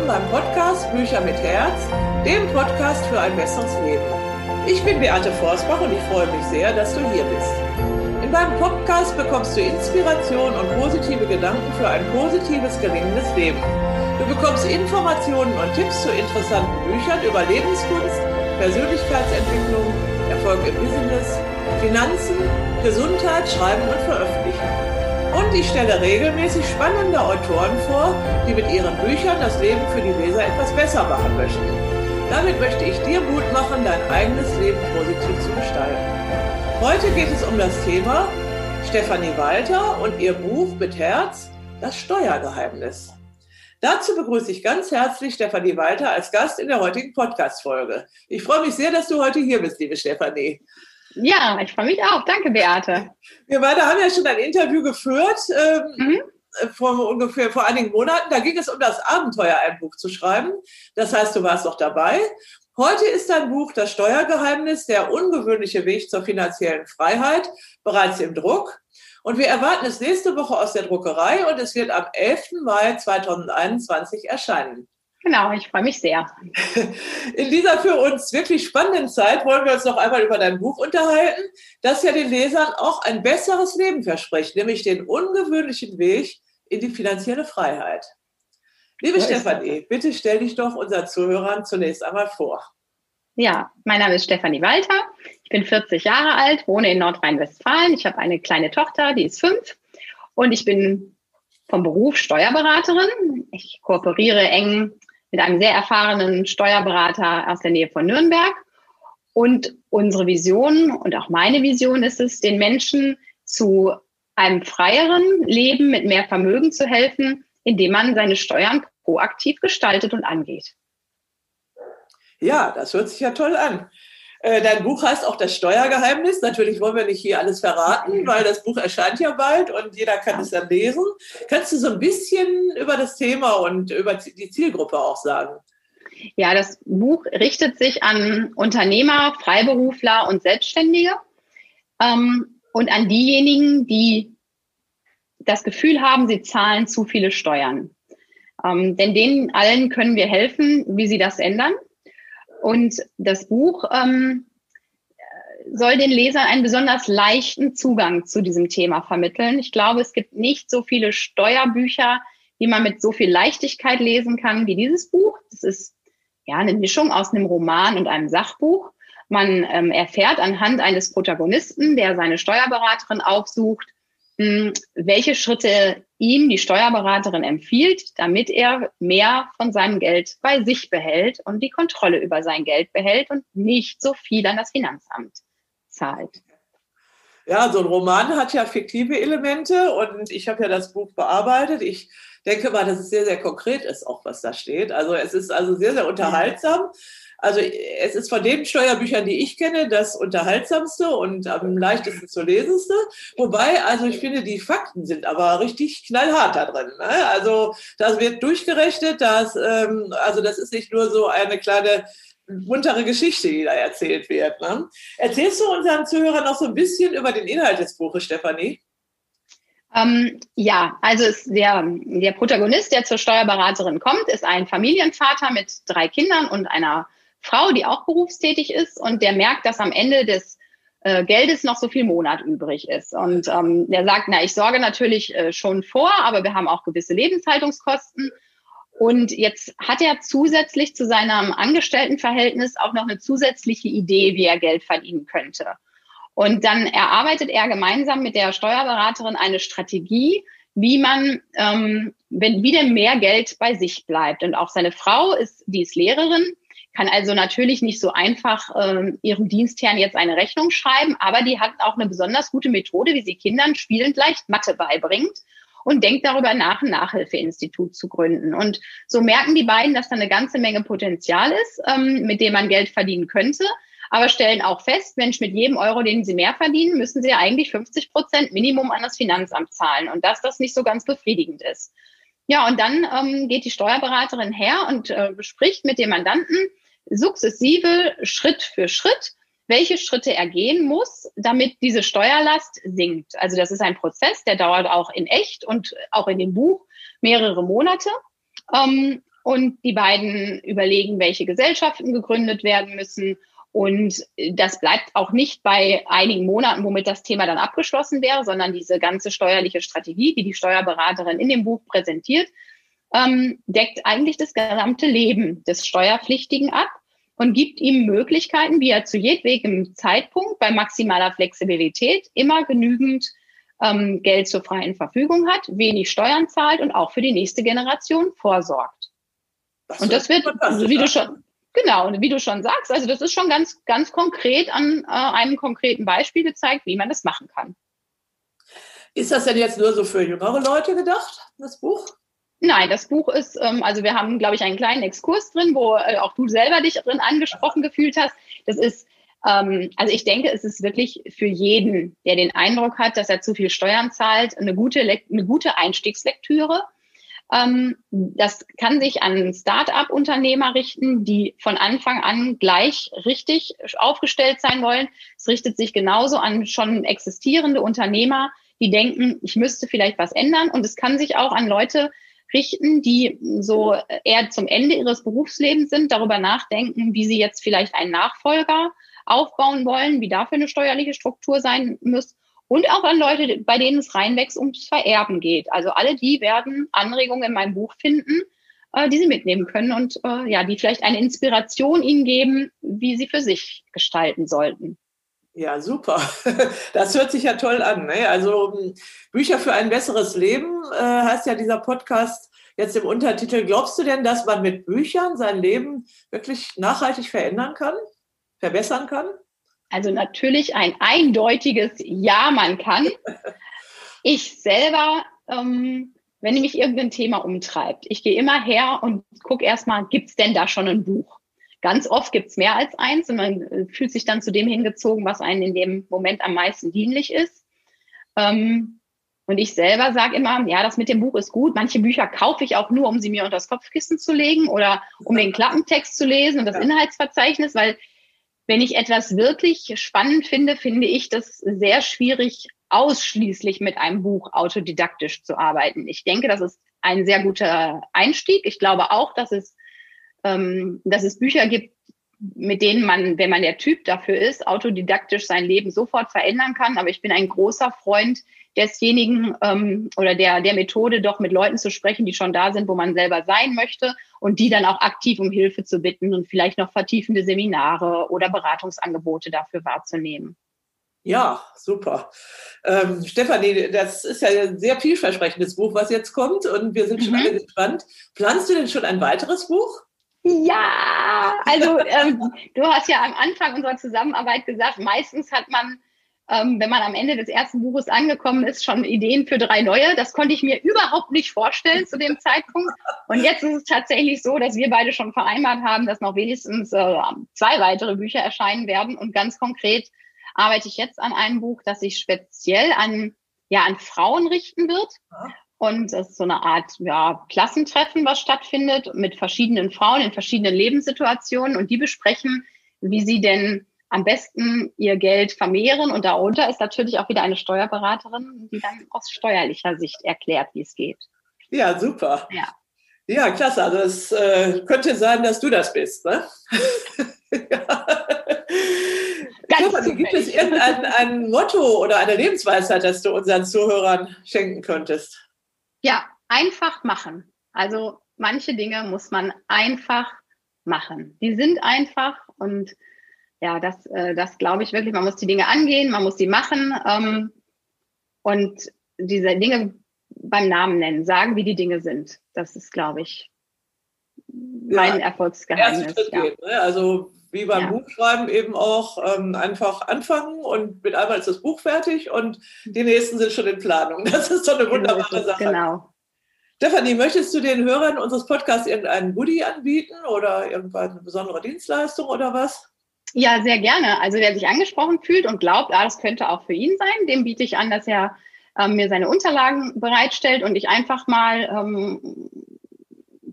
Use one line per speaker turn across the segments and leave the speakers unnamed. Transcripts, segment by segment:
Willkommen beim Podcast Bücher mit Herz, dem Podcast für ein besseres Leben. Ich bin Beate Forsbach und ich freue mich sehr, dass du hier bist. In meinem Podcast bekommst du Inspiration und positive Gedanken für ein positives, gelingendes Leben. Du bekommst Informationen und Tipps zu interessanten Büchern über Lebenskunst, Persönlichkeitsentwicklung, Erfolg im Business, Finanzen, Gesundheit, Schreiben und Veröffentlichen. Und ich stelle regelmäßig spannende Autoren vor, die mit ihren Büchern das Leben für die Leser etwas besser machen möchten. Damit möchte ich dir Mut machen, dein eigenes Leben positiv zu gestalten. Heute geht es um das Thema Stefanie Walter und ihr Buch mit Herz, das Steuergeheimnis. Dazu begrüße ich ganz herzlich Stefanie Walter als Gast in der heutigen Podcast-Folge. Ich freue mich sehr, dass du heute hier bist, liebe Stefanie.
Ja, ich freue mich auch. Danke, Beate.
Wir beide haben ja schon ein Interview geführt, ähm, mhm. vor ungefähr vor einigen Monaten. Da ging es um das Abenteuer, ein Buch zu schreiben. Das heißt, du warst noch dabei. Heute ist dein Buch Das Steuergeheimnis, der ungewöhnliche Weg zur finanziellen Freiheit, bereits im Druck. Und wir erwarten es nächste Woche aus der Druckerei und es wird am 11. Mai 2021 erscheinen.
Genau, ich freue mich sehr.
In dieser für uns wirklich spannenden Zeit wollen wir uns noch einmal über dein Buch unterhalten, das ja den Lesern auch ein besseres Leben verspricht, nämlich den ungewöhnlichen Weg in die finanzielle Freiheit. Liebe ja, Stefanie, bitte stell dich doch unseren Zuhörern zunächst einmal vor.
Ja, mein Name ist Stefanie Walter. Ich bin 40 Jahre alt, wohne in Nordrhein-Westfalen. Ich habe eine kleine Tochter, die ist fünf. Und ich bin vom Beruf Steuerberaterin. Ich kooperiere eng mit einem sehr erfahrenen Steuerberater aus der Nähe von Nürnberg. Und unsere Vision und auch meine Vision ist es, den Menschen zu einem freieren Leben mit mehr Vermögen zu helfen, indem man seine Steuern proaktiv gestaltet und angeht.
Ja, das hört sich ja toll an. Äh, dein Buch heißt auch das Steuergeheimnis. Natürlich wollen wir nicht hier alles verraten, weil das Buch erscheint ja bald und jeder kann es dann lesen. Kannst du so ein bisschen über das Thema und über die Zielgruppe auch sagen?
Ja, das Buch richtet sich an Unternehmer, Freiberufler und Selbstständige ähm, und an diejenigen, die das Gefühl haben, sie zahlen zu viele Steuern. Ähm, denn denen allen können wir helfen, wie sie das ändern. Und das Buch ähm, soll den Lesern einen besonders leichten Zugang zu diesem Thema vermitteln. Ich glaube, es gibt nicht so viele Steuerbücher, die man mit so viel Leichtigkeit lesen kann wie dieses Buch. Das ist ja eine Mischung aus einem Roman und einem Sachbuch. Man ähm, erfährt anhand eines Protagonisten, der seine Steuerberaterin aufsucht, welche Schritte ihm die Steuerberaterin empfiehlt, damit er mehr von seinem Geld bei sich behält und die Kontrolle über sein Geld behält und nicht so viel an das Finanzamt zahlt.
Ja, so ein Roman hat ja fiktive Elemente und ich habe ja das Buch bearbeitet. Ich denke mal, dass es sehr, sehr konkret ist, auch was da steht. Also es ist also sehr, sehr unterhaltsam. Also es ist von den Steuerbüchern, die ich kenne, das unterhaltsamste und am leichtesten zu lesendste. Wobei, also ich finde, die Fakten sind aber richtig knallhart da drin. Ne? Also das wird durchgerechnet, das, ähm, also das ist nicht nur so eine kleine muntere Geschichte, die da erzählt wird. Ne? Erzählst du unseren Zuhörern noch so ein bisschen über den Inhalt des Buches, Stefanie?
Ähm, ja, also der, der Protagonist, der zur Steuerberaterin kommt, ist ein Familienvater mit drei Kindern und einer Frau, die auch berufstätig ist und der merkt, dass am Ende des äh, Geldes noch so viel Monat übrig ist. Und ähm, der sagt, na, ich sorge natürlich äh, schon vor, aber wir haben auch gewisse Lebenshaltungskosten. Und jetzt hat er zusätzlich zu seinem Angestelltenverhältnis auch noch eine zusätzliche Idee, wie er Geld verdienen könnte. Und dann erarbeitet er gemeinsam mit der Steuerberaterin eine Strategie, wie man, ähm, wenn wieder mehr Geld bei sich bleibt. Und auch seine Frau ist, die ist Lehrerin kann also natürlich nicht so einfach ähm, ihrem Dienstherrn jetzt eine Rechnung schreiben, aber die hat auch eine besonders gute Methode, wie sie Kindern spielend leicht Mathe beibringt und denkt darüber nach, ein Nachhilfeinstitut zu gründen. Und so merken die beiden, dass da eine ganze Menge Potenzial ist, ähm, mit dem man Geld verdienen könnte, aber stellen auch fest, Mensch, mit jedem Euro, den sie mehr verdienen, müssen sie ja eigentlich 50 Prozent Minimum an das Finanzamt zahlen und dass das nicht so ganz befriedigend ist. Ja, und dann ähm, geht die Steuerberaterin her und äh, bespricht mit dem Mandanten, sukzessive, Schritt für Schritt, welche Schritte er gehen muss, damit diese Steuerlast sinkt. Also das ist ein Prozess, der dauert auch in echt und auch in dem Buch mehrere Monate. Ähm, und die beiden überlegen, welche Gesellschaften gegründet werden müssen. Und das bleibt auch nicht bei einigen Monaten, womit das Thema dann abgeschlossen wäre, sondern diese ganze steuerliche Strategie, die die Steuerberaterin in dem Buch präsentiert, ähm, deckt eigentlich das gesamte Leben des Steuerpflichtigen ab und gibt ihm Möglichkeiten, wie er zu jedwegem Zeitpunkt bei maximaler Flexibilität immer genügend ähm, Geld zur freien Verfügung hat, wenig Steuern zahlt und auch für die nächste Generation vorsorgt. Das und das wird, wie du schon, genau, und wie du schon sagst, also das ist schon ganz, ganz konkret an äh, einem konkreten Beispiel gezeigt, wie man das machen kann.
Ist das denn jetzt nur so für jüngere Leute gedacht, das Buch?
Nein, das Buch ist, ähm, also wir haben, glaube ich, einen kleinen Exkurs drin, wo äh, auch du selber dich drin angesprochen gefühlt hast. Das ist, ähm, also ich denke, es ist wirklich für jeden, der den Eindruck hat, dass er zu viel Steuern zahlt, eine gute, eine gute Einstiegslektüre. Ähm, das kann sich an Start-up-Unternehmer richten, die von Anfang an gleich richtig aufgestellt sein wollen. Es richtet sich genauso an schon existierende Unternehmer, die denken, ich müsste vielleicht was ändern. Und es kann sich auch an Leute richten, die so eher zum Ende ihres Berufslebens sind, darüber nachdenken, wie sie jetzt vielleicht einen Nachfolger aufbauen wollen, wie dafür eine steuerliche Struktur sein muss. Und auch an Leute, bei denen es reinwächst ums Vererben geht. Also alle die werden Anregungen in meinem Buch finden, äh, die sie mitnehmen können und äh, ja, die vielleicht eine Inspiration ihnen geben, wie sie für sich gestalten sollten.
Ja, super. Das hört sich ja toll an. Ne? Also hm, Bücher für ein besseres Leben äh, heißt ja dieser Podcast jetzt im Untertitel. Glaubst du denn, dass man mit Büchern sein Leben wirklich nachhaltig verändern kann, verbessern kann?
Also natürlich ein eindeutiges Ja, man kann. Ich selber, ähm, wenn mich irgendein Thema umtreibt, ich gehe immer her und gucke erstmal, gibt es denn da schon ein Buch? Ganz oft gibt's mehr als eins und man äh, fühlt sich dann zu dem hingezogen, was einem in dem Moment am meisten dienlich ist. Ähm, und ich selber sage immer, ja, das mit dem Buch ist gut. Manche Bücher kaufe ich auch nur, um sie mir unter das Kopfkissen zu legen oder um den Klappentext zu lesen und das Inhaltsverzeichnis, weil wenn ich etwas wirklich spannend finde, finde ich das sehr schwierig, ausschließlich mit einem Buch autodidaktisch zu arbeiten. Ich denke, das ist ein sehr guter Einstieg. Ich glaube auch, dass es ähm, dass es Bücher gibt, mit denen man, wenn man der Typ dafür ist, autodidaktisch sein Leben sofort verändern kann. Aber ich bin ein großer Freund desjenigen ähm, oder der, der Methode, doch mit Leuten zu sprechen, die schon da sind, wo man selber sein möchte und die dann auch aktiv um Hilfe zu bitten und vielleicht noch vertiefende Seminare oder Beratungsangebote dafür wahrzunehmen.
Ja, super. Ähm, Stefanie, das ist ja ein sehr vielversprechendes Buch, was jetzt kommt und wir sind schon mhm. alle gespannt. Planst du denn schon ein weiteres Buch?
Ja, also ähm, du hast ja am Anfang unserer Zusammenarbeit gesagt, meistens hat man, ähm, wenn man am Ende des ersten Buches angekommen ist, schon Ideen für drei neue. Das konnte ich mir überhaupt nicht vorstellen zu dem Zeitpunkt. Und jetzt ist es tatsächlich so, dass wir beide schon vereinbart haben, dass noch wenigstens äh, zwei weitere Bücher erscheinen werden. Und ganz konkret arbeite ich jetzt an einem Buch, das sich speziell an ja, an Frauen richten wird. Und es ist so eine Art ja, Klassentreffen, was stattfindet mit verschiedenen Frauen in verschiedenen Lebenssituationen und die besprechen, wie sie denn am besten ihr Geld vermehren. Und darunter ist natürlich auch wieder eine Steuerberaterin, die dann aus steuerlicher Sicht erklärt, wie es geht.
Ja, super. Ja, ja klasse. Also es äh, könnte sein, dass du das bist. Ne? ja. Ganz gibt es irgendein ein Motto oder eine Lebensweisheit, das du unseren Zuhörern schenken könntest?
Ja, einfach machen. Also manche Dinge muss man einfach machen. Die sind einfach und ja, das, äh, das glaube ich wirklich. Man muss die Dinge angehen, man muss sie machen ähm, und diese Dinge beim Namen nennen, sagen, wie die Dinge sind. Das ist, glaube ich, mein ja, Erfolgsgeheimnis. Ja.
Gehen, ne? Also wie beim ja. Buchschreiben eben auch ähm, einfach anfangen und mit einmal ist das Buch fertig und die nächsten sind schon in Planung. Das ist doch eine wunderbare Sache. Genau. Stefanie, möchtest du den Hörern unseres Podcasts irgendeinen Goodie anbieten oder irgendeine besondere Dienstleistung oder was?
Ja, sehr gerne. Also wer sich angesprochen fühlt und glaubt, ah, das könnte auch für ihn sein, dem biete ich an, dass er ähm, mir seine Unterlagen bereitstellt und ich einfach mal ähm,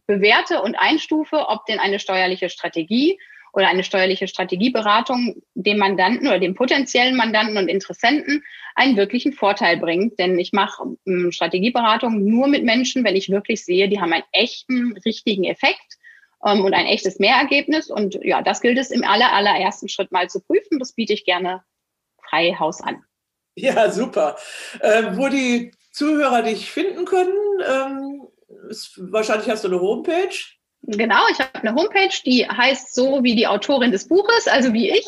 bewerte und einstufe, ob denn eine steuerliche Strategie oder eine steuerliche Strategieberatung dem Mandanten oder dem potenziellen Mandanten und Interessenten einen wirklichen Vorteil bringt. Denn ich mache ähm, Strategieberatung nur mit Menschen, wenn ich wirklich sehe, die haben einen echten, richtigen Effekt ähm, und ein echtes Mehrergebnis. Und ja, das gilt es im aller, allerersten Schritt mal zu prüfen. Das biete ich gerne frei Haus an.
Ja, super. Ähm, wo die Zuhörer dich finden können, ähm, ist, wahrscheinlich hast du eine Homepage.
Genau, ich habe eine Homepage, die heißt so wie die Autorin des Buches, also wie ich,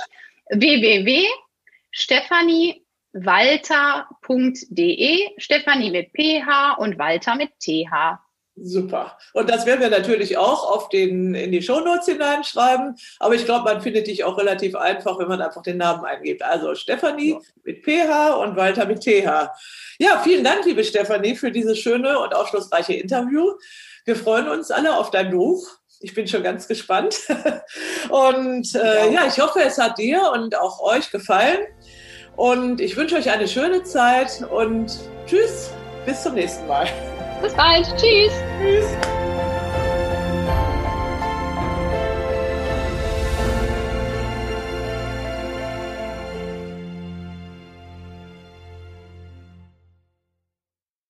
www.stephaniewalter.de, Stephanie mit PH und Walter mit TH.
Super. Und das werden wir natürlich auch auf den, in die Shownotes hineinschreiben. Aber ich glaube, man findet dich auch relativ einfach, wenn man einfach den Namen eingibt. Also Stefanie mit PH und Walter mit TH. Ja, vielen Dank, liebe Stefanie, für dieses schöne und aufschlussreiche Interview. Wir freuen uns alle auf dein Buch. Ich bin schon ganz gespannt. Und äh, ja, ich hoffe, es hat dir und auch euch gefallen. Und ich wünsche euch eine schöne Zeit und tschüss, bis zum nächsten Mal.
Bis bald. Tschüss. Tschüss.